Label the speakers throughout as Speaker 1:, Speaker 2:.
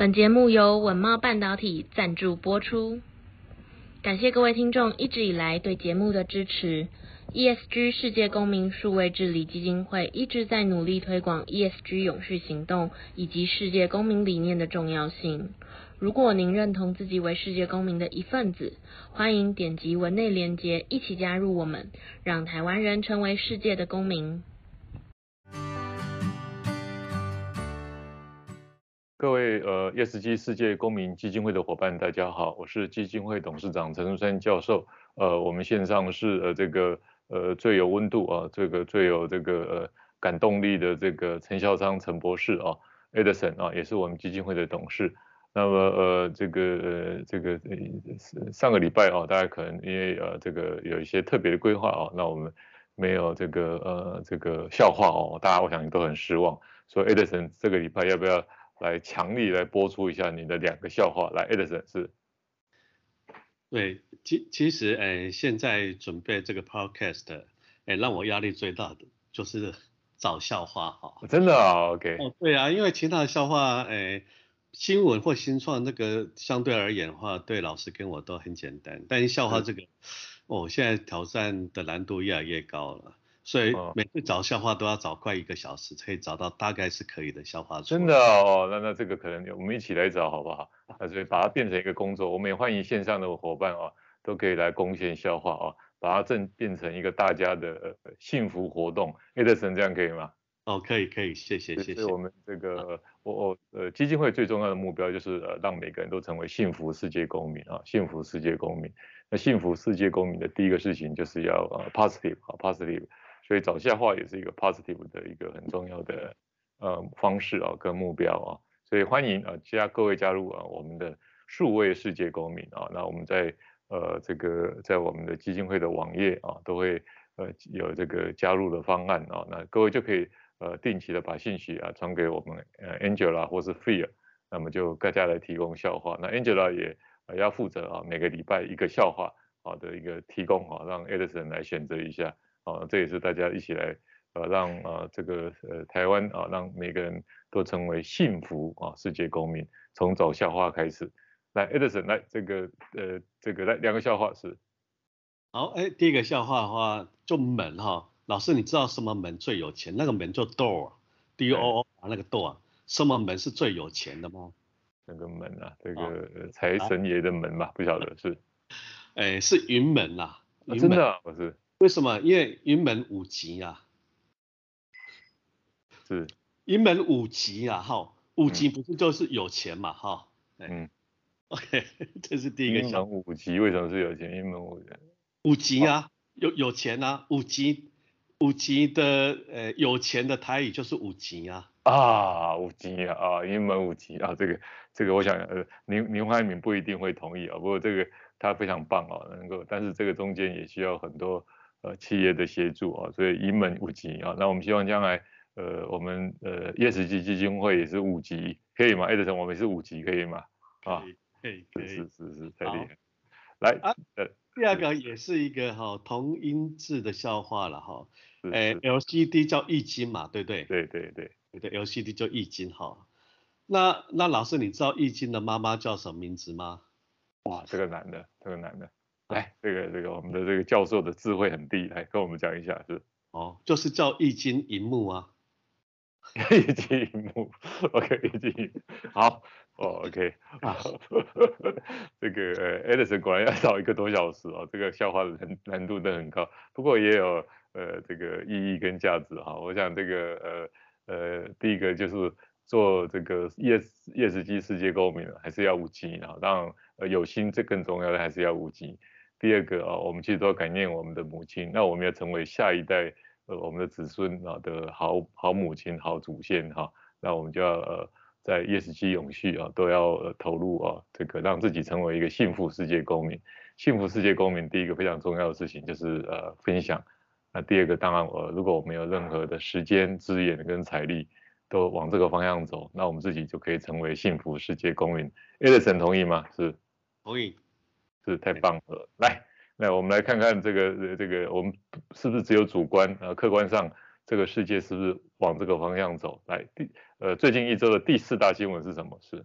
Speaker 1: 本节目由稳懋半导体赞助播出，感谢各位听众一直以来对节目的支持。ESG 世界公民数位治理基金会一直在努力推广 ESG 永续行动以及世界公民理念的重要性。如果您认同自己为世界公民的一份子，欢迎点击文内连结，一起加入我们，让台湾人成为世界的公民。
Speaker 2: 各位呃，ESG 世界公民基金会的伙伴，大家好，我是基金会董事长陈竹山教授。呃，我们线上是呃这个呃最有温度啊，这个最有这个呃感动力的这个陈孝昌陈博士啊，Edison 啊，也是我们基金会的董事。那么呃这个呃这个上个礼拜啊，大家可能因为呃这个有一些特别的规划啊，那我们没有这个呃这个笑话哦，大家我想都很失望。所以 Edison 这个礼拜要不要？来强力来播出一下你的两个笑话，来，Edison 是。
Speaker 3: 对，其其实，哎，现在准备这个 podcast，哎，让我压力最大的就是找笑话哈。
Speaker 2: 真的啊，OK。
Speaker 3: 哦，对啊，因为其他的笑话，哎，新闻或新创那个相对而言的话，对老师跟我都很简单，但是笑话这个，哦，现在挑战的难度越来越高了。所以每次找笑话都要找快一个小时，才可以找到大概是可以的笑话。
Speaker 2: 真的哦，那那这个可能我们一起来找好不好？那所以把它变成一个工作，我们也欢迎线上的伙伴哦，都可以来贡献笑话哦，把它正变成一个大家的幸福活动。Edison 这样可以吗？
Speaker 3: 哦，可以可以，谢谢谢谢。
Speaker 2: 我们这个我我呃基金会最重要的目标就是呃让每个人都成为幸福世界公民啊，幸福世界公民。那幸福世界公民的第一个事情就是要呃 positive 啊 positive。所以找笑话也是一个 positive 的一个很重要的呃方式啊跟目标啊，所以欢迎啊加各位加入啊我们的数位世界公民啊，那我们在呃这个在我们的基金会的网页啊都会呃有这个加入的方案啊，那各位就可以呃定期的把信息啊传给我们呃 Angela 或是 Fear，那么就各家来提供笑话，那 Angela 也要负责啊每个礼拜一个笑话啊的一个提供啊，让 Edison 来选择一下。啊，这也是大家一起来，呃，让啊这个呃台湾啊，让每个人都成为幸福啊世界公民。从找笑话开始，来，Edison，来这个呃这个来两个笑话是。
Speaker 3: 好，哎，第一个笑话的话，就门哈，老师你知道什么门最有钱？那个门叫 door，D O O 啊，那个 door，什么门是最有钱的吗？
Speaker 2: 那个门啊，这个财神爷的门吧，不晓得是。
Speaker 3: 哎，是云门呐，
Speaker 2: 啊，真的啊，不是。
Speaker 3: 为什么？因为云门舞集啊，
Speaker 2: 是
Speaker 3: 云门舞集啊，哈，舞集不是就是有钱嘛，哈，嗯，OK，这是第一个。
Speaker 2: 云门舞集为什么是有钱？云门舞集，
Speaker 3: 舞集啊，有有钱啊，五级五级的呃有钱的台语就是五级啊。
Speaker 2: 啊，五级啊，啊，云门五级啊，这个这个我想呃林林怀民不一定会同意啊，不过这个他非常棒啊，能够，但是这个中间也需要很多。呃，企业的协助啊，所以一门五级啊，那我们希望将来，呃，我们呃 ESG 基金会也是五级，可以吗？Edison，我们是五级，可以吗？
Speaker 3: 啊，可以，可以，
Speaker 2: 是是是，太厉害。来，
Speaker 3: 啊，第二个也是一个哈同音字的笑话了哈，哎，LCD 叫易经嘛，对不对？
Speaker 2: 对对对，
Speaker 3: 对，LCD 叫易经哈。那那老师，你知道易经的妈妈叫什么名字吗？
Speaker 2: 哇，这个难的，这个难的。来，这个这个我们的这个教授的智慧很低，来跟我们讲一下是。
Speaker 3: 哦，就是叫易经一幕啊。
Speaker 2: 易经一幕，OK，易经，好，哦，OK，好 这个呃，Edison 果然要找一个多小时哦，这个笑话的难难度都很高，不过也有呃这个意义跟价值哈。我想这个呃呃，第一个就是做这个 ESG 世界公民还是要五 G 啊，当然呃有心这更重要的还是要五 G。第二个啊，我们其实都要感念我们的母亲，那我们要成为下一代呃我们的子孙啊的好好母亲、好祖先哈，那我们就要呃在 ESG 永续啊都要投入啊，这个让自己成为一个幸福世界公民。幸福世界公民第一个非常重要的事情就是呃分享，那第二个当然呃如果我们有任何的时间资源跟财力都往这个方向走，那我们自己就可以成为幸福世界公民。Edison 同意吗？是，
Speaker 3: 同意。
Speaker 2: 是太棒了，来，那我们来看看这个这个，我们是不是只有主观啊？客观上，这个世界是不是往这个方向走？来，第呃，最近一周的第四大新闻是什么？是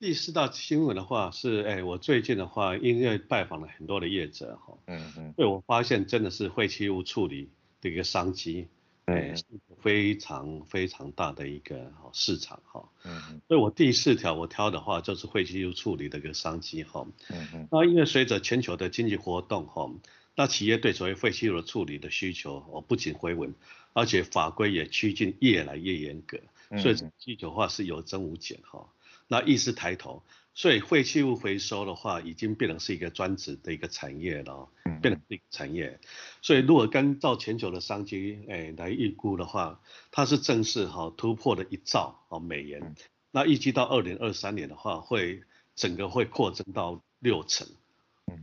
Speaker 3: 第四大新闻的话是，哎，我最近的话，因为拜访了很多的业者哈，
Speaker 2: 嗯嗯，
Speaker 3: 所以我发现真的是废弃物处理的一个商机，哎，是非常非常大的一个市场哈，嗯嗯，所以我第四条我挑的话就是废弃物处理的一个商机哈，嗯嗯，那因为随着全球的经济活动哈，那企业对所谓废弃物的处理的需求我不仅回稳，而且法规也趋近越来越严格，所以需求的话是有增无减哈。那意识抬头，所以废弃物回收的话，已经变成是一个专职的一个产业了，变成一个产业。所以如果跟照全球的商机，哎，来预估的话，它是正式哈突破了一兆哦美元。那预计到二零二三年的话，会整个会扩增到六成，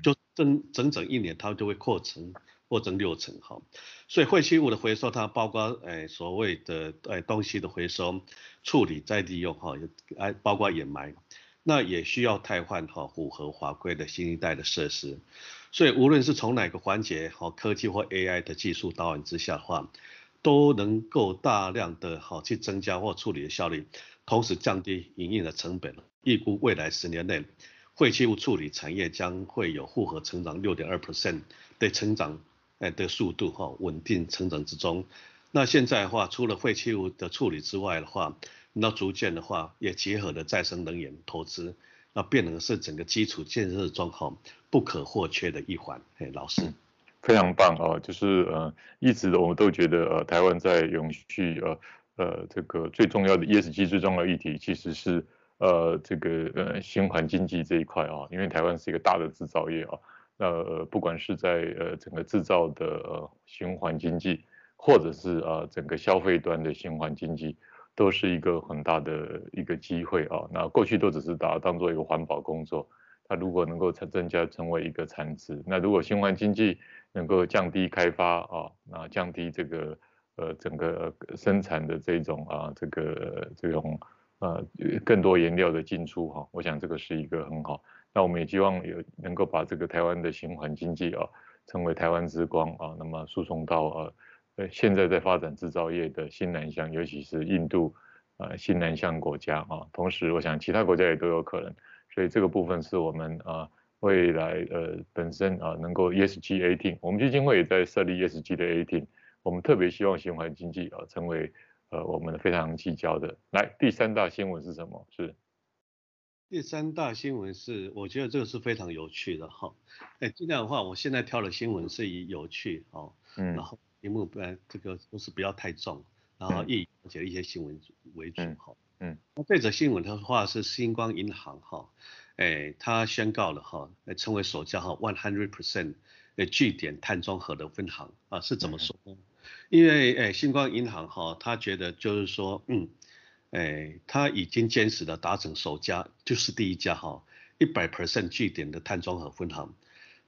Speaker 3: 就整整整一年，它就会扩成扩增六成哈。所以废弃物的回收，它包括哎所谓的哎东西的回收。处理再利用哈，哎，包括掩埋，那也需要汰换哈符合法规的新一代的设施。所以无论是从哪个环节哈，科技或 AI 的技术导引之下的话，都能够大量的哈去增加或处理的效率，同时降低营运的成本。预估未来十年内，废弃物处理产业将会有复合成长六点二 percent 的成长哎的速度哈，稳定成长之中。那现在的话，除了废弃物的处理之外的话，那逐渐的话也结合了再生能源投资，那变成是整个基础建设状况不可或缺的一环。哎，老师，
Speaker 2: 非常棒啊！就是呃，一直我们都觉得呃，台湾在永续呃呃这个最重要的 ESG 最重要的议题，其实是呃这个呃循环经济这一块啊，因为台湾是一个大的制造业啊，那、呃、不管是在呃整个制造的呃循环经济。或者是啊，整个消费端的循环经济都是一个很大的一个机会啊。那过去都只是把它当做一个环保工作，它如果能够增增加成为一个产值，那如果循环经济能够降低开发啊，那降低这个呃整个生产的这种啊这个这种呃更多原料的进出哈，我想这个是一个很好。那我们也希望有能够把这个台湾的循环经济啊，成为台湾之光啊，那么输送到呃。呃，现在在发展制造业的新南向，尤其是印度，呃，新南向国家啊，同时我想其他国家也都有可能，所以这个部分是我们啊未来呃本身啊能够 ESG A team，我们基金会也在设立 ESG 的 A team，我们特别希望循环经济啊成为呃我们非常聚焦的。来，第三大新闻是什么？是
Speaker 3: 第三大新闻是，我觉得这个是非常有趣的哈。哎，这样的话，我现在挑的新闻是以有趣哦，嗯，然后。题目不然这个都是不要太重，然后以了解一些新闻为主哈。嗯，那这则新闻的话是星光银行哈，哎，它宣告了哈，成为首家哈 one hundred percent 的据点碳中和的分行啊，是怎么说呢？因为哎，星光银行哈，他觉得就是说，嗯，哎，他已经坚持的达成首家，就是第一家哈，一百 percent 据点的碳中和分行，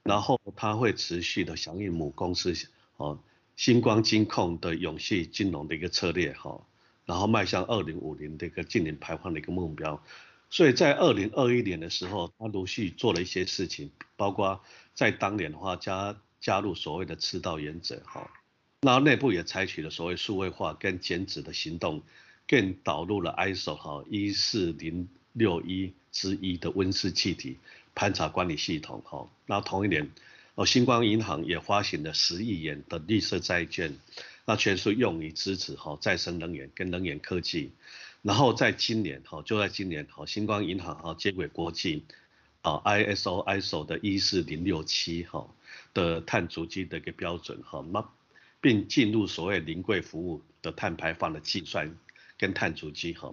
Speaker 3: 然后他会持续的响应母公司哦。星光金控的永续金融的一个策略哈，然后迈向二零五零的一个净零排放的一个目标，所以在二零二一年的时候，他陆续做了一些事情，包括在当年的话加加入所谓的赤道原则哈，然后内部也采取了所谓数位化跟减脂的行动，更导入了 ISO 哈一四零六一之一的温室气体盘查管理系统哈，那同一年。哦，星光银行也发行了十亿元的绿色债券，那全数用于支持哈再生能源跟能源科技。然后在今年哈，就在今年哈，星光银行哈接轨国际啊 ISO ISO 的一四零六七哈的碳足迹的一个标准哈，那并进入所谓临柜服务的碳排放的计算跟碳足迹哈。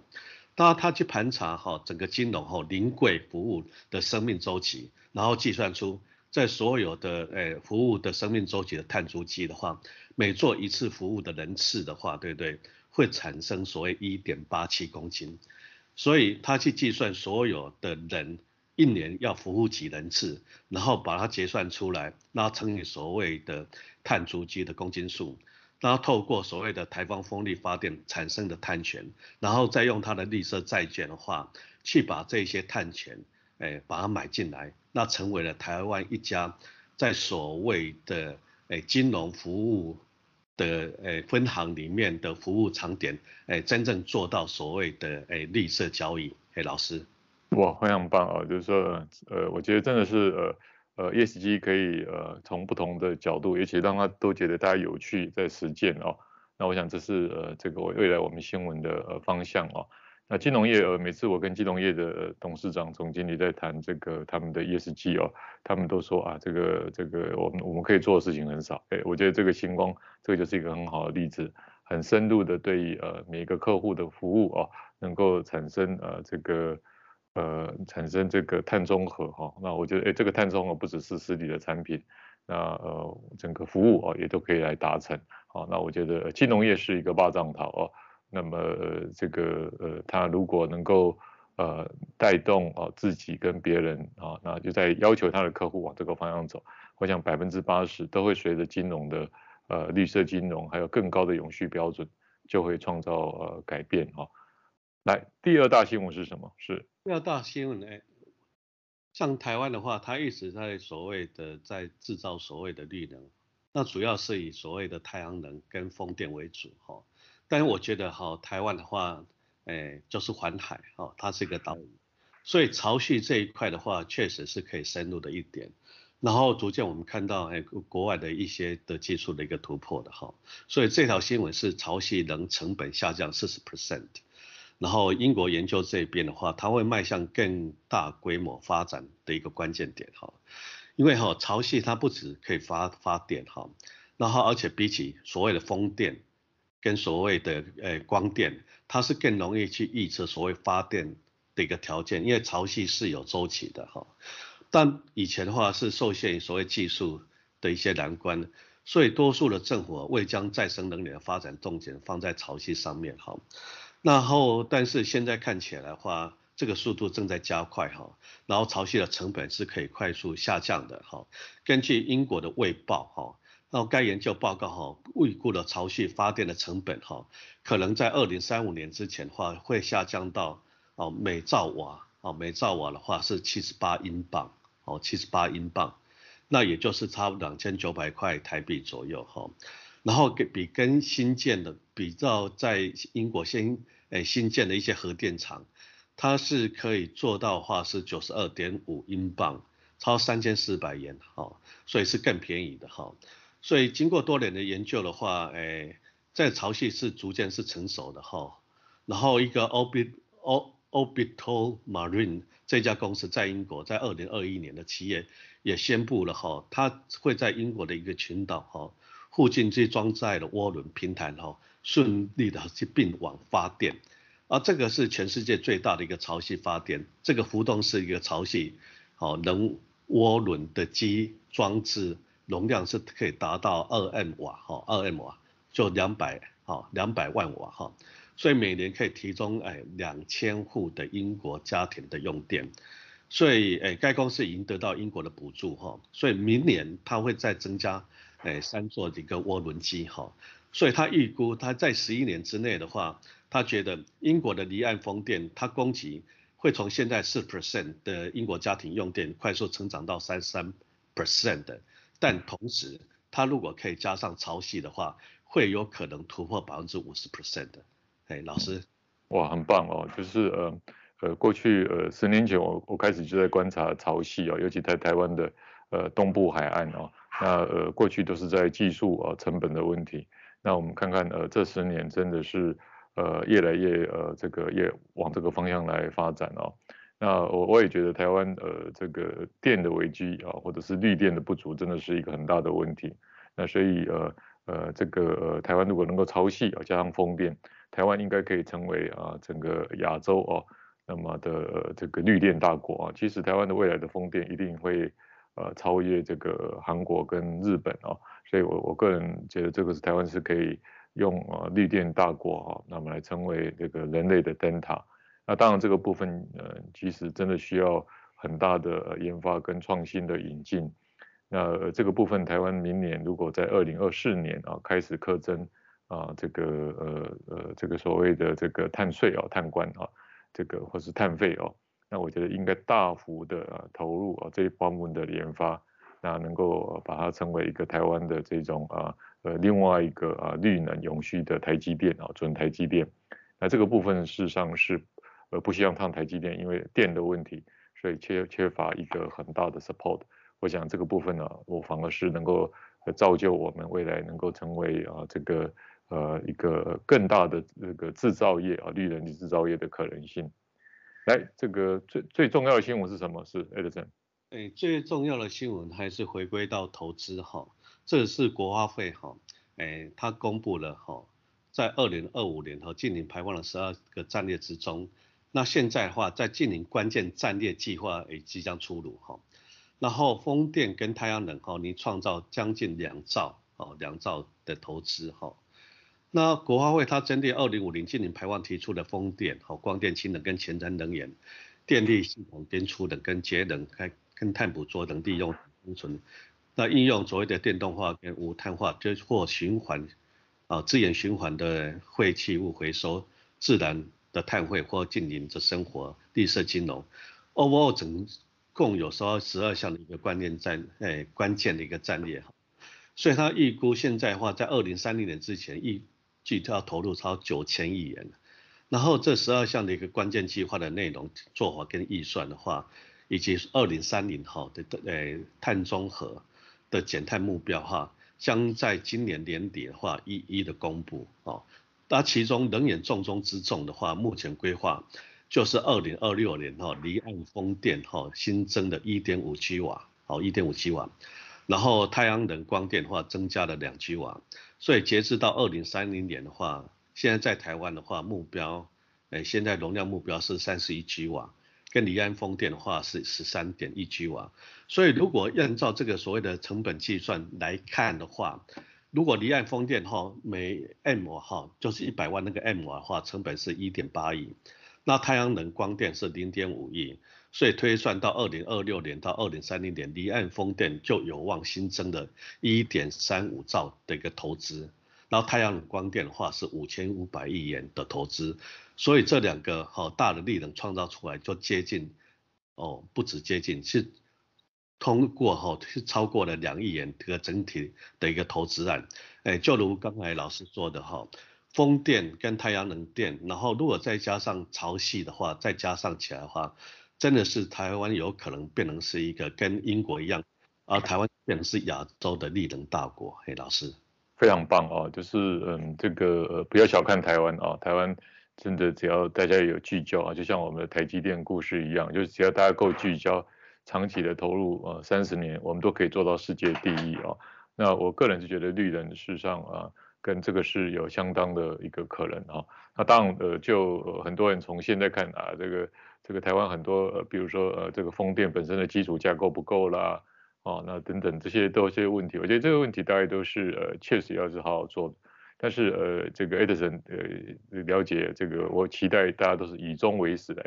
Speaker 3: 当然他去盘查哈整个金融哈临柜服务的生命周期，然后计算出。在所有的诶服务的生命周期的碳足迹的话，每做一次服务的人次的话，对不对？会产生所谓一点八七公斤，所以他去计算所有的人一年要服务几人次，然后把它结算出来，然后乘以所谓的碳足迹的公斤数，然后透过所谓的台湾风力发电产生的碳权，然后再用它的绿色债券的话，去把这些碳权。哎，把它买进来，那成为了台湾一家在所谓的哎金融服务的哎分行里面的服务场点，哎真正做到所谓的哎绿色交易。哎，老师，
Speaker 2: 哇，非常棒啊！就是说，呃，我觉得真的是呃呃 ESG 可以呃从不同的角度，而且让他都觉得大家有趣在实践哦。那我想这是呃这个未来我们新闻的呃方向哦。那金融业呃每次我跟金融业的董事长、总经理在谈这个他们的 ESG 哦，他们都说啊这个这个我们我们可以做的事情很少。哎，我觉得这个星光这个就是一个很好的例子，很深入的对于呃每一个客户的服务哦，能够产生呃这个。呃，产生这个碳中和哈，那我觉得，哎，这个碳中和不只是实体的产品，那呃，整个服务哦也都可以来达成。好，那我觉得金融业是一个霸占头哦，那么这个呃，他如果能够呃带动啊自己跟别人啊，那就在要求他的客户往这个方向走，我想百分之八十都会随着金融的呃绿色金融还有更高的永续标准，就会创造呃改变哈。来，第二大新闻是什么？是。
Speaker 3: 第二大新闻呢，像台湾的话，它一直在所谓的在制造所谓的绿能，那主要是以所谓的太阳能跟风电为主哈。但是我觉得哈，台湾的话，哎，就是环海哈，它是一个岛屿，所以潮汐这一块的话，确实是可以深入的一点。然后逐渐我们看到哎，国外的一些的技术的一个突破的哈，所以这条新闻是潮汐能成本下降四十 percent。然后英国研究这边的话，它会迈向更大规模发展的一个关键点哈，因为哈潮汐它不止可以发发电哈，然后而且比起所谓的风电跟所谓的呃光电，它是更容易去预测所谓发电的一个条件，因为潮汐是有周期的哈，但以前的话是受限于所谓技术的一些难关，所以多数的政府未将再生能源的发展重点放在潮汐上面哈。然后，但是现在看起来的话，这个速度正在加快哈，然后潮汐的成本是可以快速下降的哈。根据英国的卫报哈，那该研究报告哈，预估的潮汐发电的成本哈，可能在二零三五年之前的话会下降到哦每兆瓦哦每兆瓦的话是七十八英镑哦七十八英镑，那也就是差不两千九百块台币左右哈。然后给比跟新建的比较，在英国先。诶，新建的一些核电厂，它是可以做到的话是九十二点五英镑，超三千四百元，哈，所以是更便宜的哈。所以经过多年的研究的话，诶，在潮汐是逐渐是成熟的哈。然后一个 Orbit Orbital Marine 这家公司在英国在二零二一年的企业也宣布了哈，它会在英国的一个群岛哈附近去装载的涡轮平台哈。顺利的去并网发电，而这个是全世界最大的一个潮汐发电，这个浮动是一个潮汐，好能涡轮的机装置容量是可以达到二 M 瓦，哈，二 M 瓦就两百，哈，两百万瓦，哈，所以每年可以提供哎两千户的英国家庭的用电，所以哎该公司已经得到英国的补助，哈，所以明年它会再增加哎三座的一个涡轮机，哈。所以他预估，他在十一年之内的话，他觉得英国的离岸风电，它供给会从现在四 percent 的英国家庭用电快速成长到三三 percent 的，但同时，它如果可以加上潮汐的话，会有可能突破百分之五十 percent 的。哎，老师，
Speaker 2: 哇，很棒哦，就是呃呃，过去呃十年前我我开始就在观察潮汐哦，尤其在台湾的呃东部海岸哦，那呃过去都是在技术啊成本的问题。那我们看看，呃，这十年真的是，呃，越来越，呃，这个越往这个方向来发展哦。那我我也觉得台湾，呃，这个电的危机啊，或者是绿电的不足，真的是一个很大的问题。那所以，呃，呃，这个，呃，台湾如果能够超细啊，加上风电，台湾应该可以成为啊，整个亚洲哦，那么的，呃，这个绿电大国啊。其实台湾的未来的风电一定会，呃，超越这个韩国跟日本啊。所以我我个人觉得这个是台湾是可以用啊绿电大国哈，那么来成为这个人类的灯塔。那当然这个部分呃其实真的需要很大的研发跟创新的引进。那这个部分台湾明年如果在二零二四年啊开始课征啊这个呃呃这个所谓的这个碳税啊碳关啊这个或是碳费哦，那我觉得应该大幅的投入啊这一方面的研发。那能够把它成为一个台湾的这种啊呃另外一个啊绿能永续的台积电啊准台积电，那这个部分事实上是呃不希望烫台积电，因为电的问题，所以缺缺乏一个很大的 support。我想这个部分呢，我反而是能够造就我们未来能够成为啊这个呃一个更大的这个制造业啊绿能制造业的可能性。来，这个最最重要的新闻是什么？是 Edison。
Speaker 3: 哎，最重要的新闻还是回归到投资哈，这是国发会哈，哎，他公布了哈，在二零二五年哈近零排放的十二个战略之中，那现在的话在净零关键战略计划也即将出炉哈，然后风电跟太阳能哈，你创造将近两兆哦两兆的投资哈，那国发会它针对二零五零净零排放提出的风电和光电、氢能跟前瞻能源、电力系统编出的跟节能开。跟碳捕捉等利用生存，那应用所谓的电动化跟无碳化，就或循环啊资源循环的废弃物回收、自然的碳汇或净零的生活、绿色金融，overall 总共有说十二项的一个关键战诶、关键的一个战略哈，所以他预估现在的话在二零三零年之前预计要投入超九千亿元，然后这十二项的一个关键计划的内容做法跟预算的话。以及二零三零号的呃碳中和的减碳目标哈，将在今年年底的话一一的公布哦。那其中能源重中之重的话，目前规划就是二零二六年哈离岸风电哈新增的一点五 G 瓦哦一点五 G 瓦，然后太阳能光电的话增加了两 G 瓦，所以截至到二零三零年的话，现在在台湾的话目标诶现在容量目标是三十一 G 瓦。跟离岸风电的话是十三点一 G 瓦，所以如果按照这个所谓的成本计算来看的话，如果离岸风电哈每 M 哈就是一百万那个 M 的话，成本是一点八亿，那太阳能光电是零点五亿，所以推算到二零二六年到二零三零年，离岸风电就有望新增的一点三五兆的一个投资。然后太阳能光电的话是五千五百亿元的投资，所以这两个好大的力能创造出来就接近哦，不止接近，是通过哈是超过了两亿元这个整体的一个投资案。哎，就如刚才老师说的哈，风电跟太阳能电，然后如果再加上潮汐的话，再加上起来的话，真的是台湾有可能变成是一个跟英国一样，而台湾变成是亚洲的力能大国。嘿，老师。
Speaker 2: 非常棒啊，就是嗯，这个不要小看台湾啊，台湾真的只要大家有聚焦啊，就像我们的台积电故事一样，就只要大家够聚焦，长期的投入啊，三十年我们都可以做到世界第一啊。那我个人是觉得绿能事实上啊，跟这个是有相当的一个可能啊。那当然呃，就很多人从现在看啊，这个这个台湾很多呃，比如说呃，这个风电本身的基础架构不够啦。哦，那等等这些都是些问题，我觉得这个问题大概都是呃确实要是好好做的，但是呃这个 Edison 呃了解这个，我期待大家都是以终为始来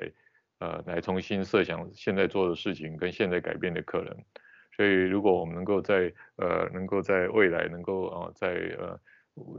Speaker 2: 呃来重新设想现在做的事情跟现在改变的可能，所以如果我们能够在呃能够在未来能够啊、在呃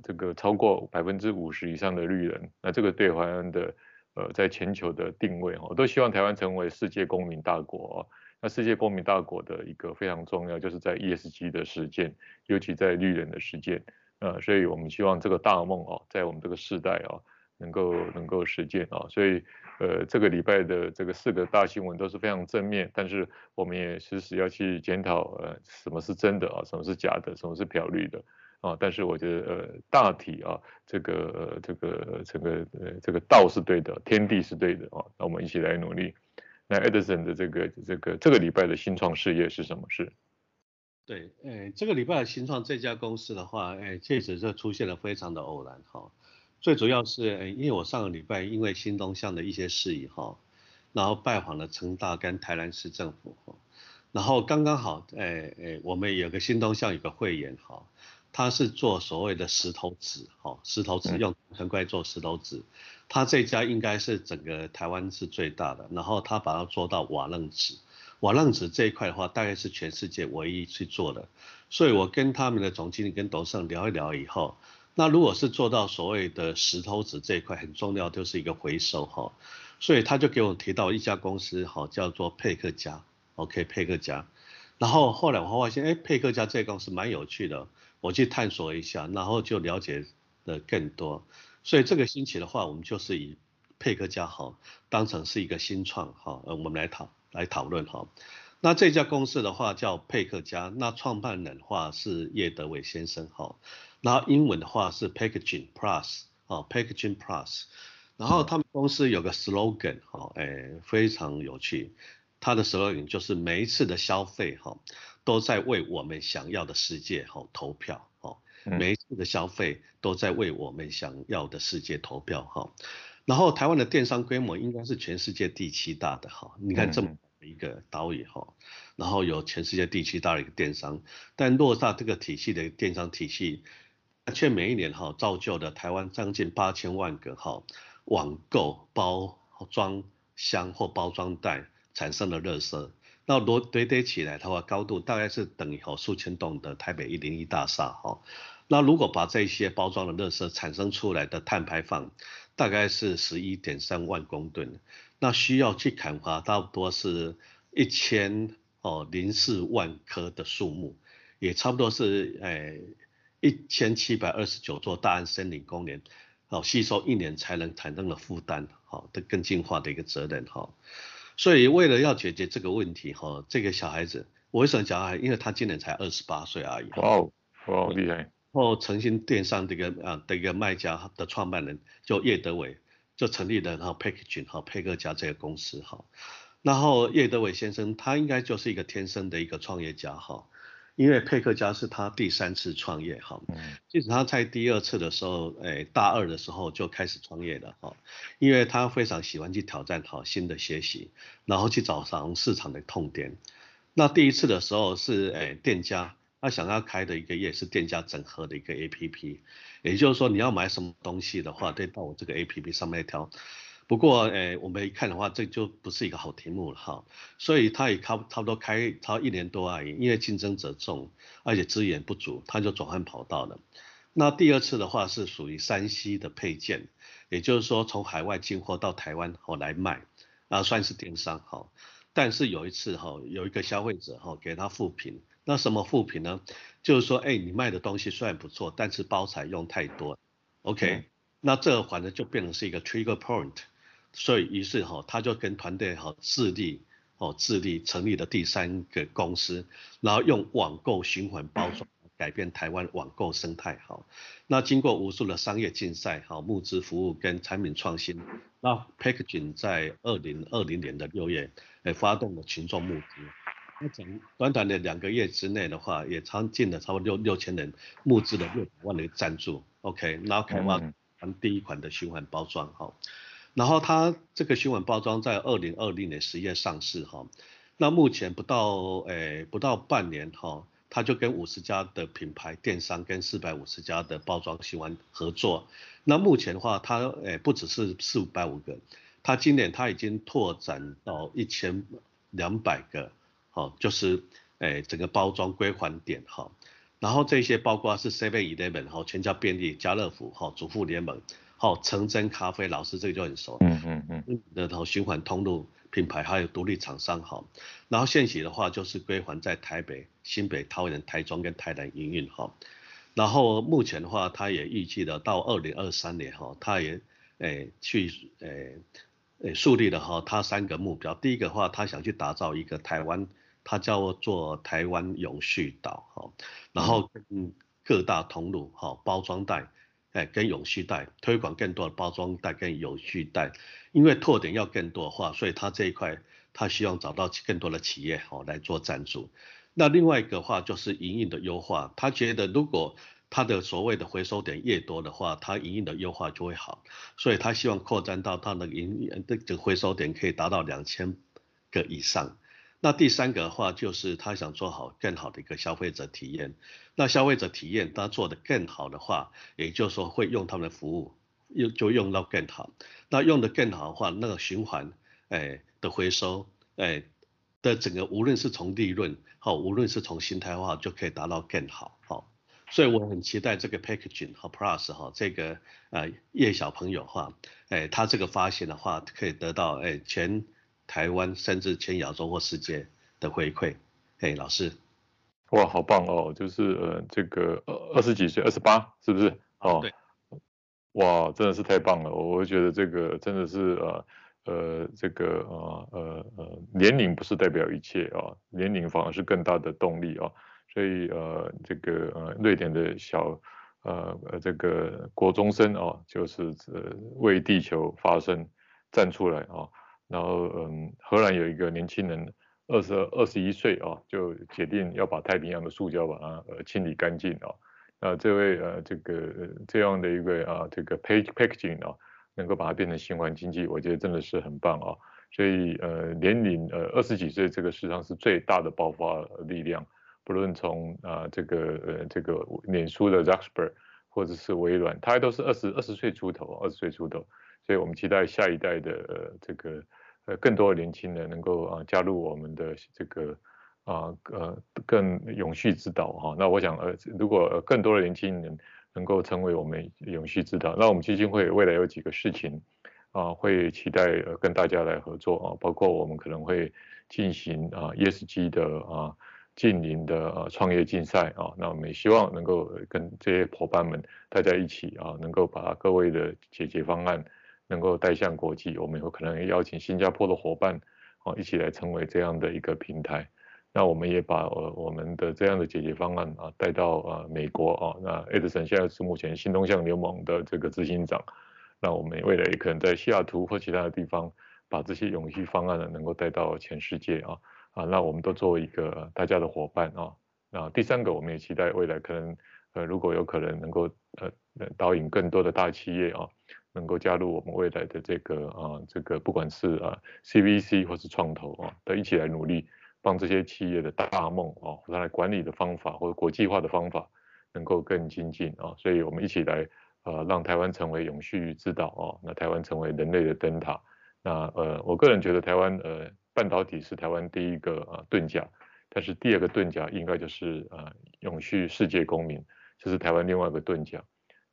Speaker 2: 这个超过百分之五十以上的绿能，那这个对台湾的呃在全球的定位，我都希望台湾成为世界公民大国。那世界公民大国的一个非常重要，就是在 ESG 的实践，尤其在绿能的实践，呃，所以我们希望这个大梦哦，在我们这个世代哦，能够能够实践啊，所以呃，这个礼拜的这个四个大新闻都是非常正面，但是我们也时时要去检讨呃，什么是真的啊，什么是假的，什么是漂绿的啊，但是我觉得呃，大体啊，这个呃这个这个呃这个道是对的，天地是对的啊，那我们一起来努力。那 Edison 的这个这个这个礼拜的新创事业是什么事？
Speaker 3: 对，诶，这个礼拜的新创这家公司的话，诶，确实是出现了非常的偶然哈。最主要是，诶，因为我上个礼拜因为新东向的一些事宜哈，然后拜访了成大跟台南市政府哈，然后刚刚好，哎哎，我们有个新东向有个会员哈，他是做所谓的石头子哈，石头子用藤块做石头子。嗯他这家应该是整个台湾是最大的，然后他把它做到瓦楞纸，瓦楞纸这一块的话，大概是全世界唯一去做的。所以我跟他们的总经理跟董事长聊一聊以后，那如果是做到所谓的石头纸这一块，很重要就是一个回收哈，所以他就给我提到一家公司哈，叫做佩克家，OK 佩克家，然后后来我发现，哎，佩克家这个公司蛮有趣的，我去探索一下，然后就了解的更多。所以这个星期的话，我们就是以佩克家哈当成是一个新创哈，呃，我们来讨来讨论哈。那这家公司的话叫佩克家，那创办人的话是叶德伟先生哈，然后英文的话是 Packaging Plus 啊，Packaging Plus，然后他们公司有个 slogan 哈，哎，非常有趣，它的 slogan 就是每一次的消费哈，都在为我们想要的世界哈投票哈。每一次的消费都在为我们想要的世界投票哈，然后台湾的电商规模应该是全世界第七大的哈，你看这么一个岛屿哈，然后有全世界第七大的一个电商，但落在这个体系的电商体系，却每一年哈造就了台湾将近八千万个哈网购包装箱或包装袋产生的垃圾，那罗堆堆起来的话，高度大概是等于哈数千栋的台北一零一大厦哈。那如果把这些包装的垃圾产生出来的碳排放，大概是十一点三万公吨，那需要去砍伐差不多是一千哦零四万棵的树木，也差不多是诶一千七百二十九座大安森林公园，哦吸收一年才能产生的负担，好的更进化的一个责任哈。所以为了要解决这个问题哈，这个小孩子我为什么讲啊？因为他今年才二十八岁而已。
Speaker 2: 哇哦，哇厉害。
Speaker 3: 哦诚心电商这个啊的一个卖家的创办人就叶德伟就成立了哈 Packaging 哈配客嘉这个公司哈，然后叶德伟先生他应该就是一个天生的一个创业家哈，因为佩克家是他第三次创业哈，其实他在第二次的时候，哎大二的时候就开始创业了哈，因为他非常喜欢去挑战好新的学习，然后去找上市场的痛点，那第一次的时候是哎店家。他想要开的一个业是店家整合的一个 APP，也就是说你要买什么东西的话，得到我这个 APP 上面挑。不过，诶，我们一看的话，这就不是一个好题目了哈。所以他也差差不多开超一年多而已，因为竞争者众，而且资源不足，他就转换跑道了。那第二次的话是属于山西的配件，也就是说从海外进货到台湾后来卖，啊算是电商哈。但是有一次哈，有一个消费者哈给他复评。那什么复评呢？就是说，哎，你卖的东西虽然不错，但是包材用太多，OK？、嗯、那这反正就变成是一个 trigger point，所以于是哈，他就跟团队哈自立哦，自立成立了第三个公司，然后用网购循环包装改变台湾网购生态哈。那经过无数的商业竞赛哈，募资服务跟产品创新，那 Packaging 在二零二零年的六月，哎，发动了群众募资。那整短短的两个月之内的话，也超进了差不多六六千人募资了六百万的赞助，OK，然后开发完第一款的循环包装哈，然后它这个循环包装在二零二零年十月上市哈，那目前不到诶、不到半年哈，它就跟五十家的品牌电商跟四百五十家的包装循环合作，那目前的话它诶、不只是四五百五个，它今年它已经拓展到一千两百个。好，就是诶整个包装归还点哈，然后这些包括是 Seven Eleven 哈，全家便利、家乐福哈、主妇联盟，好，成真咖啡，老师这个就很熟，嗯嗯嗯，然后循环通路品牌还有独立厂商哈，然后现行的话就是归还在台北、新北、桃园、台中跟台南营运哈，然后目前的话，他也预计的到二零二三年哈，他也诶去诶诶树立了哈他三个目标，第一个的话，他想去打造一个台湾。它叫做台湾永续岛，哈，然后跟各大通路，哈，包装袋，哎，跟永续袋推广更多的包装袋跟永续袋，因为拓点要更多的话，所以他这一块，他希望找到更多的企业，哈，来做赞助。那另外一个话就是营运的优化，他觉得如果他的所谓的回收点越多的话，他营运的优化就会好，所以他希望扩展到他的营运的这个回收点可以达到两千个以上。那第三个的话，就是他想做好更好的一个消费者体验。那消费者体验他做得更好的话，也就是说会用他们的服务，用就用到更好。那用得更好的话，那个循环，哎的回收，哎的整个无论是从利润好，无论是从心态化，就可以达到更好。好，所以我很期待这个 packaging 和 plus 哈，这个呃叶小朋友哈，哎他这个发现的话，可以得到哎全。台湾甚至全亚洲或世界的回馈，嘿，老师，
Speaker 2: 哇，好棒哦！就是呃，这个二二十几岁，二十八，是不是？哦，对。哇，真的是太棒了！我我觉得这个真的是呃呃这个呃呃呃年龄不是代表一切啊，年龄反而是更大的动力啊。所以呃这个呃瑞典的小呃呃这个国中生啊，就是呃为地球发声站出来啊。然后嗯，荷兰有一个年轻人二十二十一岁啊，就决定要把太平洋的塑胶把它呃清理干净啊。那，这位呃，这个这样的一个啊，这个 packaging 啊，能够把它变成循环经济，我觉得真的是很棒啊。所以呃，年龄呃二十几岁，这个实际上是最大的爆发力量。不论从啊这个呃这个脸书的 Zuckerberg 或者是微软，他都是二十二十岁出头，二十岁出头。所以我们期待下一代的呃这个呃更多的年轻人能够啊加入我们的这个。啊，呃，更永续之岛哈，那我想，呃，如果更多的年轻人能够成为我们永续之岛，那我们基金会未来有几个事情啊，会期待呃跟大家来合作啊，包括我们可能会进行啊 ESG 的啊近邻的啊创业竞赛啊，那我们也希望能够跟这些伙伴们大家一起啊，能够把各位的解决方案能够带向国际，我们有可能邀请新加坡的伙伴啊一起来成为这样的一个平台。那我们也把呃我们的这样的解决方案啊带到啊美国啊，那 Edison 现在是目前新东向联盟的这个执行长，那我们未来也可能在西雅图或其他的地方把这些永续方案呢能够带到全世界啊。啊，那我们都作为一个大家的伙伴啊，那第三个我们也期待未来可能呃如果有可能能够呃导引更多的大企业啊能够加入我们未来的这个啊这个不管是啊 CVC 或是创投啊都一起来努力。帮这些企业的大梦啊，它的管理的方法或者国际化的方法能够更精进啊，所以我们一起来呃让台湾成为永续之岛啊，那台湾成为人类的灯塔。那呃，我个人觉得台湾呃半导体是台湾第一个啊盾甲，但是第二个盾甲应该就是啊永续世界公民，这是台湾另外一个盾甲，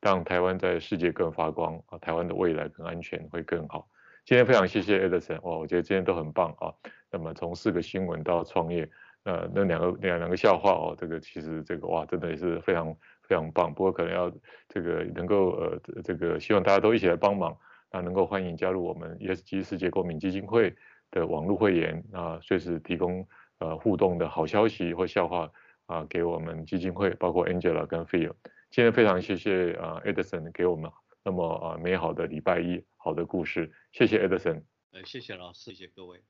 Speaker 2: 让台湾在世界更发光啊，台湾的未来更安全会更好。今天非常谢谢 Edison，哇，我觉得今天都很棒啊。那么从四个新闻到创业，呃，那两个两两个笑话哦，这个其实这个哇，真的也是非常非常棒。不过可能要这个能够呃这个希望大家都一起来帮忙，那能够欢迎加入我们 ESG 世界公民基金会的网络会员啊，随时提供呃互动的好消息或笑话啊给我们基金会，包括 Angela 跟 Phil。今天非常谢谢啊 Edison 给我们那么啊美好的礼拜一。好的故事，谢谢 Edison。
Speaker 3: 呃，谢谢老师，谢谢各位。